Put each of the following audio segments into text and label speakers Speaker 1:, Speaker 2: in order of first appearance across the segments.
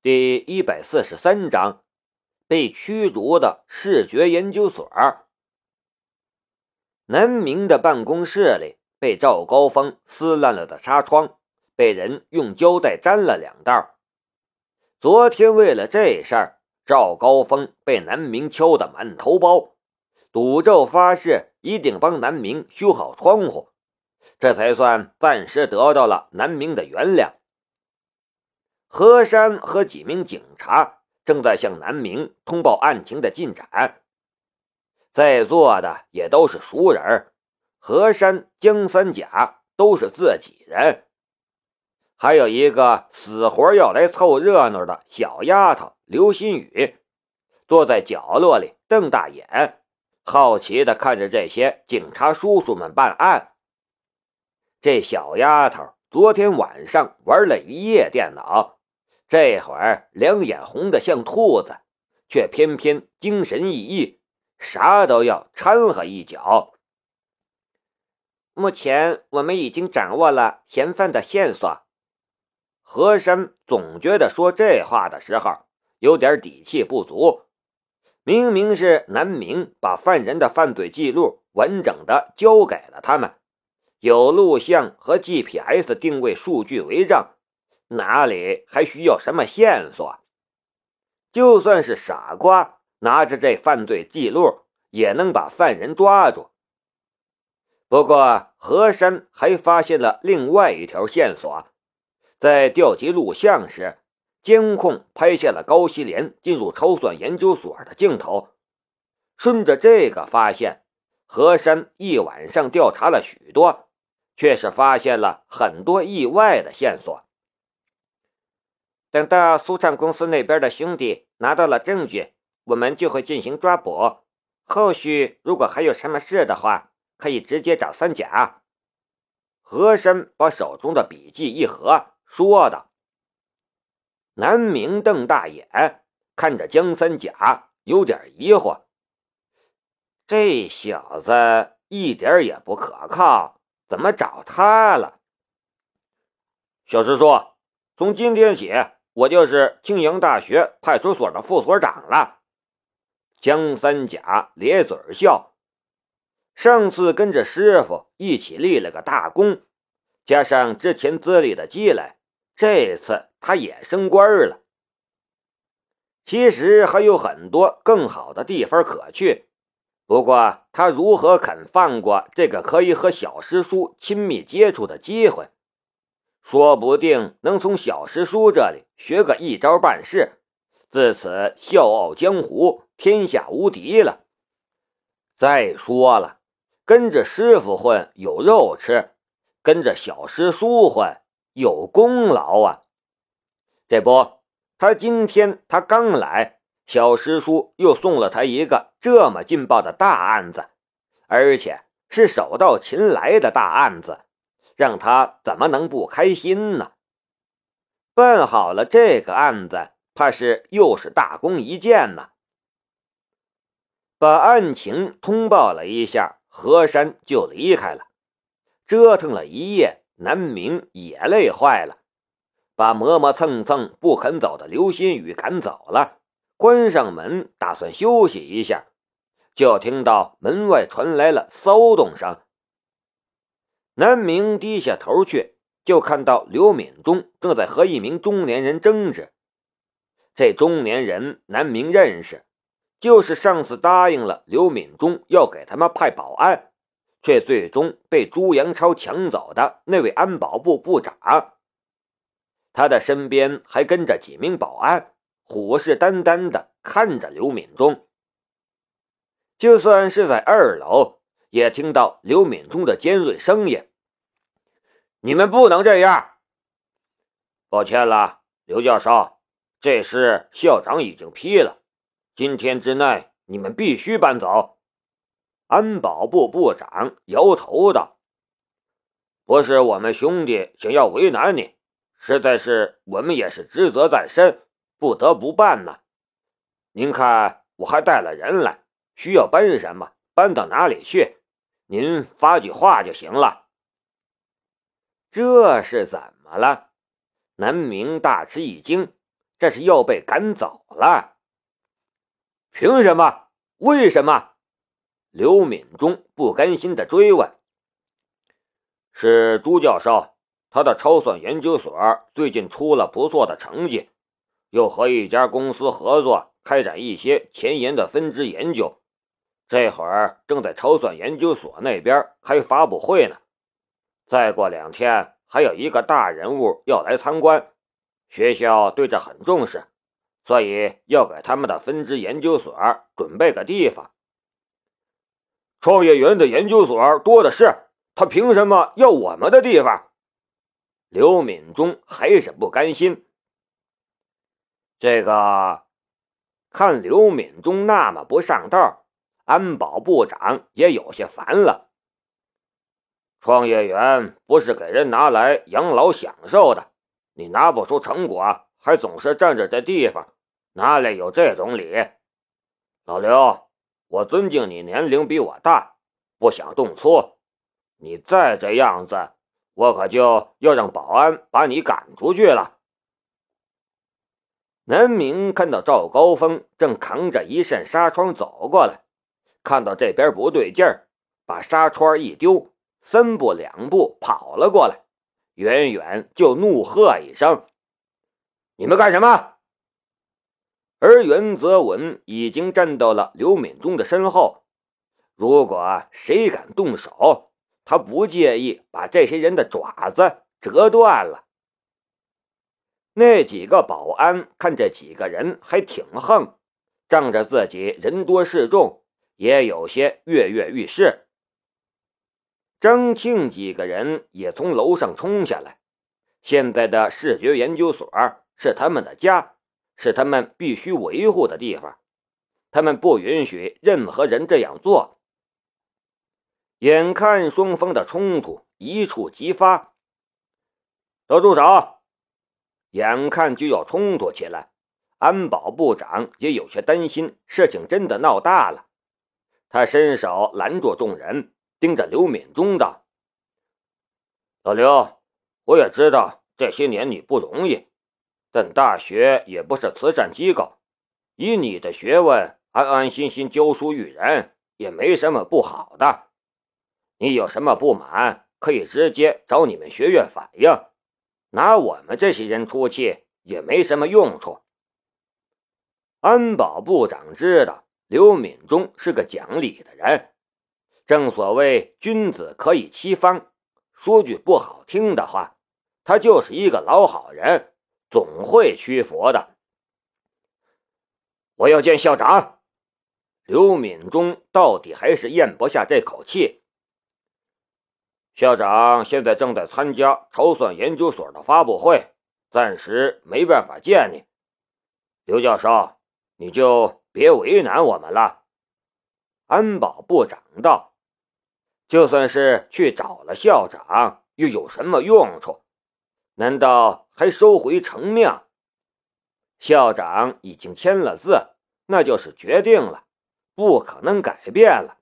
Speaker 1: 第一百四十三章被驱逐的视觉研究所。南明的办公室里被赵高峰撕烂了的纱窗，被人用胶带粘了两道。昨天为了这事儿，赵高峰被南明敲得满头包，赌咒发誓一定帮南明修好窗户，这才算暂时得到了南明的原谅。何山和几名警察正在向南明通报案情的进展。在座的也都是熟人，何山、江三甲都是自己人，还有一个死活要来凑热闹的小丫头刘新宇，坐在角落里瞪大眼，好奇地看着这些警察叔叔们办案。这小丫头昨天晚上玩了一夜电脑。这会儿两眼红得像兔子，却偏偏精神奕奕，啥都要掺和一脚。
Speaker 2: 目前我们已经掌握了嫌犯的线索。
Speaker 1: 和珅总觉得说这话的时候有点底气不足。明明是南明把犯人的犯罪记录完整的交给了他们，有录像和 GPS 定位数据为证。哪里还需要什么线索？就算是傻瓜，拿着这犯罪记录也能把犯人抓住。不过，何山还发现了另外一条线索，在调集录像时，监控拍下了高希莲进入超算研究所的镜头。顺着这个发现，何山一晚上调查了许多，却是发现了很多意外的线索。
Speaker 2: 等到苏畅公司那边的兄弟拿到了证据，我们就会进行抓捕。后续如果还有什么事的话，可以直接找三甲。
Speaker 1: 和珅把手中的笔记一合，说道：“南明瞪大眼看着江三甲，有点疑惑。这小子一点也不可靠，怎么找他了？”
Speaker 3: 小师叔：“从今天起。”我就是青阳大学派出所的副所长了。
Speaker 1: 江三甲咧嘴笑，上次跟着师傅一起立了个大功，加上之前资历的积累，这次他也升官了。其实还有很多更好的地方可去，不过他如何肯放过这个可以和小师叔亲密接触的机会？说不定能从小师叔这里学个一招半式，自此笑傲江湖，天下无敌了。再说了，跟着师傅混有肉吃，跟着小师叔混有功劳啊！这不，他今天他刚来，小师叔又送了他一个这么劲爆的大案子，而且是手到擒来的大案子。让他怎么能不开心呢？办好了这个案子，怕是又是大功一件呢。把案情通报了一下，何山就离开了。折腾了一夜，南明也累坏了，把磨磨蹭蹭不肯走的刘新宇赶走了，关上门，打算休息一下，就听到门外传来了骚动声。南明低下头去，就看到刘敏忠正在和一名中年人争执。这中年人南明认识，就是上次答应了刘敏忠要给他们派保安，却最终被朱阳超抢走的那位安保部部长。他的身边还跟着几名保安，虎视眈眈地看着刘敏忠。就算是在二楼，也听到刘敏忠的尖锐声音。
Speaker 3: 你们不能这样！抱歉了，刘教授，这事校长已经批了，今天之内你们必须搬走。
Speaker 1: 安保部部长摇头道：“
Speaker 3: 不是我们兄弟想要为难你，实在是我们也是职责在身，不得不办呢。您看，我还带了人来，需要搬什么，搬到哪里去，您发句话就行了。”
Speaker 1: 这是怎么了？南明大吃一惊，这是要被赶走了。凭什么？为什么？刘敏忠不甘心的追问。
Speaker 3: 是朱教授，他的超算研究所最近出了不错的成绩，又和一家公司合作开展一些前沿的分支研究，这会儿正在超算研究所那边开发布会呢。再过两天，还有一个大人物要来参观，学校对这很重视，所以要给他们的分支研究所准备个地方。
Speaker 2: 创业园的研究所多的是，他凭什么要我们的地方？
Speaker 1: 刘敏忠还是不甘心。这个，看刘敏忠那么不上道，安保部长也有些烦了。
Speaker 3: 创业园不是给人拿来养老享受的，你拿不出成果，还总是占着这地方，哪里有这种理？老刘，我尊敬你，年龄比我大，不想动粗。你再这样子，我可就要让保安把你赶出去了。
Speaker 1: 南明看到赵高峰正扛着一扇纱窗走过来，看到这边不对劲儿，把纱窗一丢。三步两步跑了过来，远远就怒喝一声：“你们干什么？”而袁泽文已经站到了刘敏忠的身后。如果谁敢动手，他不介意把这些人的爪子折断了。那几个保安看这几个人还挺横，仗着自己人多势众，也有些跃跃欲试。张庆几个人也从楼上冲下来。现在的视觉研究所是他们的家，是他们必须维护的地方，他们不允许任何人这样做。眼看双方的冲突一触即发，
Speaker 2: 都住手！
Speaker 1: 眼看就要冲突起来，安保部长也有些担心事情真的闹大了，他伸手拦住众人。盯着刘敏忠道：“
Speaker 3: 老刘，我也知道这些年你不容易，但大学也不是慈善机构，以你的学问，安安心心教书育人也没什么不好的。你有什么不满，可以直接找你们学院反映，拿我们这些人出气也没什么用处。”
Speaker 1: 安保部长知道刘敏忠是个讲理的人。正所谓君子可以欺方，说句不好听的话，他就是一个老好人，总会屈服的。
Speaker 2: 我要见校长。
Speaker 1: 刘敏忠到底还是咽不下这口气。
Speaker 3: 校长现在正在参加筹算研究所的发布会，暂时没办法见你。刘教授，你就别为难我们了。
Speaker 1: 安保部长道。就算是去找了校长，又有什么用处？难道还收回成命？校长已经签了字，那就是决定了，不可能改变了。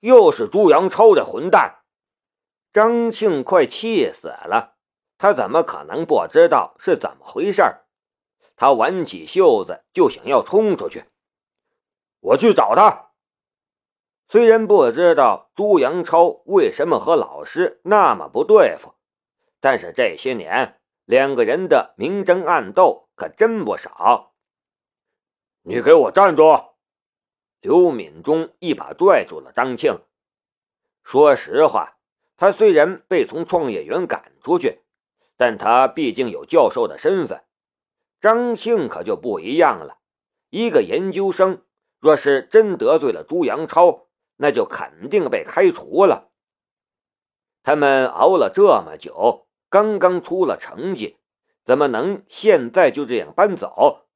Speaker 2: 又是朱阳超这混蛋！
Speaker 1: 张庆快气死了，他怎么可能不知道是怎么回事？他挽起袖子就想要冲出去，
Speaker 2: 我去找他。
Speaker 1: 虽然不知道朱阳超为什么和老师那么不对付，但是这些年两个人的明争暗斗可真不少。
Speaker 2: 你给我站住！
Speaker 1: 刘敏忠一把拽住了张庆。说实话，他虽然被从创业园赶出去，但他毕竟有教授的身份。张庆可就不一样了，一个研究生，若是真得罪了朱阳超，那就肯定被开除了。他们熬了这么久，刚刚出了成绩，怎么能现在就这样搬走？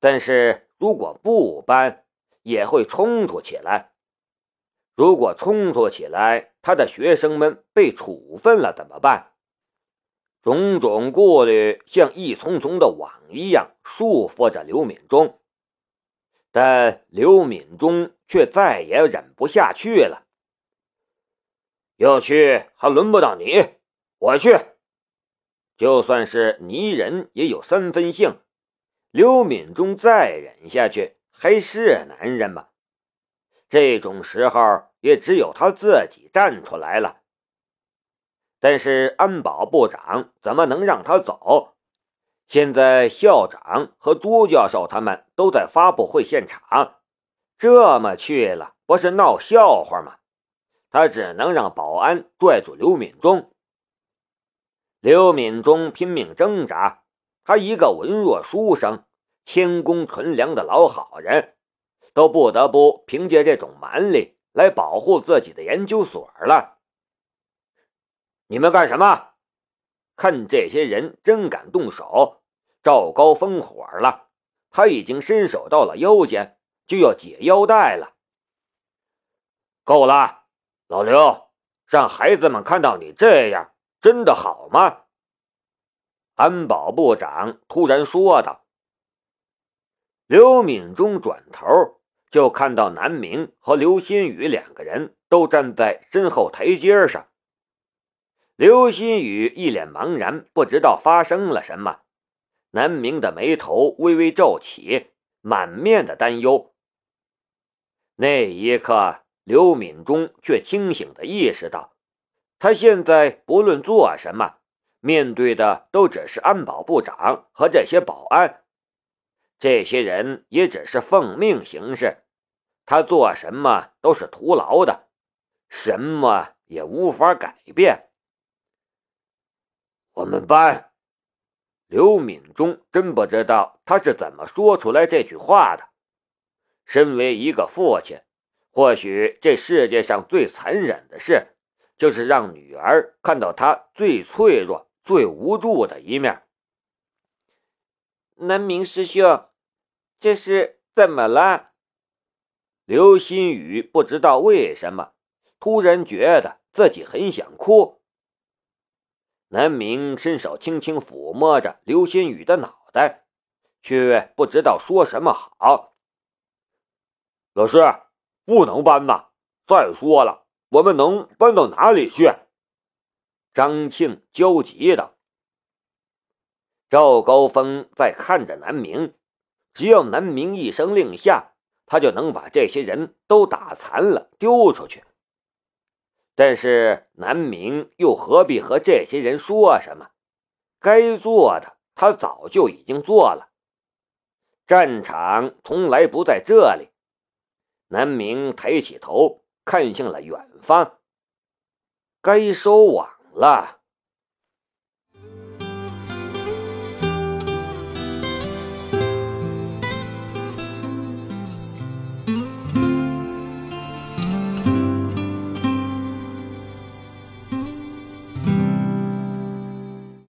Speaker 1: 但是如果不搬，也会冲突起来。如果冲突起来，他的学生们被处分了怎么办？种种顾虑像一丛丛的网一样束缚着刘敏忠。但刘敏忠却再也忍不下去了。
Speaker 2: 要去还轮不到你，我去。
Speaker 1: 就算是泥人也有三分性。刘敏忠再忍下去，还是男人吗？这种时候，也只有他自己站出来了。但是安保部长怎么能让他走？现在校长和朱教授他们都在发布会现场，这么去了，不是闹笑话吗？他只能让保安拽住刘敏忠。刘敏忠拼命挣扎，他一个文弱书生、谦恭纯良的老好人，都不得不凭借这种蛮力来保护自己的研究所了。你们干什么？看这些人真敢动手！赵高峰火了，他已经伸手到了腰间，就要解腰带了。够了，老刘，让孩子们看到你这样，真的好吗？安保部长突然说道。刘敏忠转头就看到南明和刘新宇两个人都站在身后台阶上。刘新宇一脸茫然，不知道发生了什么。南明的眉头微微皱起，满面的担忧。那一刻，刘敏忠却清醒的意识到，他现在不论做什么，面对的都只是安保部长和这些保安。这些人也只是奉命行事，他做什么都是徒劳的，什么也无法改变。我们班，刘敏忠真不知道他是怎么说出来这句话的。身为一个父亲，或许这世界上最残忍的事，就是让女儿看到他最脆弱、最无助的一面。
Speaker 2: 南明师兄，这是怎么了？
Speaker 1: 刘新宇不知道为什么，突然觉得自己很想哭。南明伸手轻轻抚摸着刘新宇的脑袋，却不知道说什么好。
Speaker 3: 老师，不能搬呐！再说了，我们能搬到哪里去？
Speaker 1: 张庆焦急道。赵高峰在看着南明，只要南明一声令下，他就能把这些人都打残了，丢出去。但是南明又何必和这些人说什么？该做的他早就已经做了。战场从来不在这里。南明抬起头，看向了远方。该收网了。